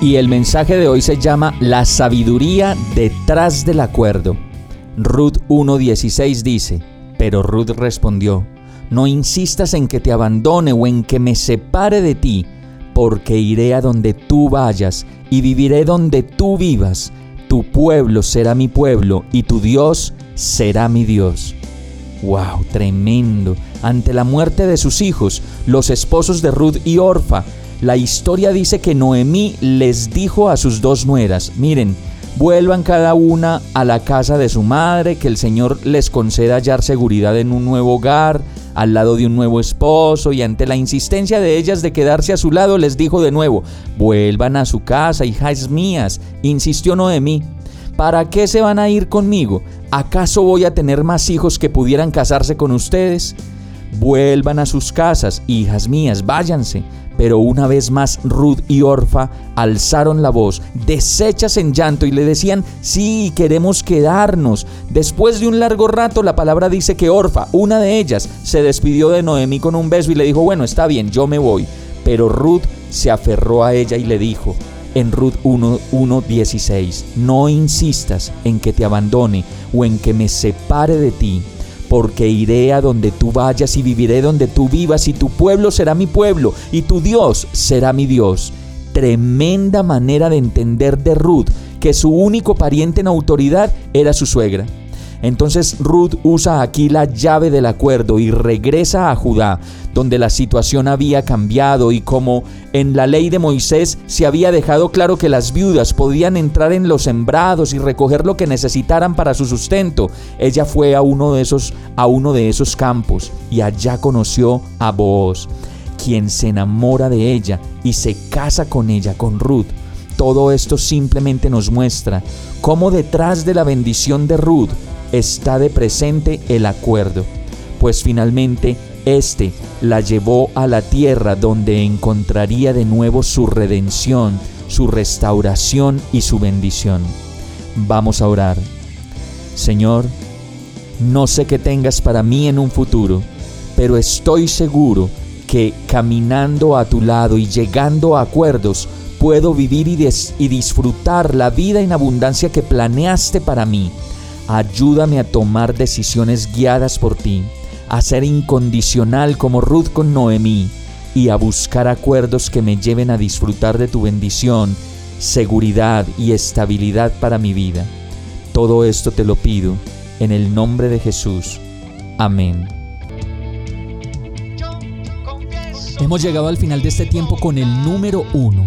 Y el mensaje de hoy se llama La sabiduría detrás del acuerdo. Ruth 1.16 dice, pero Ruth respondió, no insistas en que te abandone o en que me separe de ti, porque iré a donde tú vayas y viviré donde tú vivas. Tu pueblo será mi pueblo y tu Dios será mi Dios. ¡Wow! Tremendo. Ante la muerte de sus hijos, los esposos de Ruth y Orfa, la historia dice que Noemí les dijo a sus dos nueras, miren, vuelvan cada una a la casa de su madre, que el Señor les conceda hallar seguridad en un nuevo hogar, al lado de un nuevo esposo y ante la insistencia de ellas de quedarse a su lado les dijo de nuevo, vuelvan a su casa, hijas mías, insistió Noemí. ¿Para qué se van a ir conmigo? ¿Acaso voy a tener más hijos que pudieran casarse con ustedes? Vuelvan a sus casas, hijas mías, váyanse. Pero una vez más Ruth y Orfa alzaron la voz, deshechas en llanto, y le decían, sí, queremos quedarnos. Después de un largo rato, la palabra dice que Orfa, una de ellas, se despidió de Noemí con un beso y le dijo, bueno, está bien, yo me voy. Pero Ruth se aferró a ella y le dijo, en Ruth 1.16, no insistas en que te abandone o en que me separe de ti porque iré a donde tú vayas y viviré donde tú vivas y tu pueblo será mi pueblo y tu Dios será mi Dios. Tremenda manera de entender de Ruth que su único pariente en autoridad era su suegra. Entonces Ruth usa aquí la llave del acuerdo y regresa a Judá, donde la situación había cambiado y como en la ley de Moisés se había dejado claro que las viudas podían entrar en los sembrados y recoger lo que necesitaran para su sustento, ella fue a uno de esos a uno de esos campos y allá conoció a Booz, quien se enamora de ella y se casa con ella con Ruth. Todo esto simplemente nos muestra cómo detrás de la bendición de Ruth está de presente el acuerdo, pues finalmente éste la llevó a la tierra donde encontraría de nuevo su redención, su restauración y su bendición. Vamos a orar. Señor, no sé qué tengas para mí en un futuro, pero estoy seguro que caminando a tu lado y llegando a acuerdos, puedo vivir y, y disfrutar la vida en abundancia que planeaste para mí. Ayúdame a tomar decisiones guiadas por ti, a ser incondicional como Ruth con Noemí y a buscar acuerdos que me lleven a disfrutar de tu bendición, seguridad y estabilidad para mi vida. Todo esto te lo pido en el nombre de Jesús. Amén. Hemos llegado al final de este tiempo con el número uno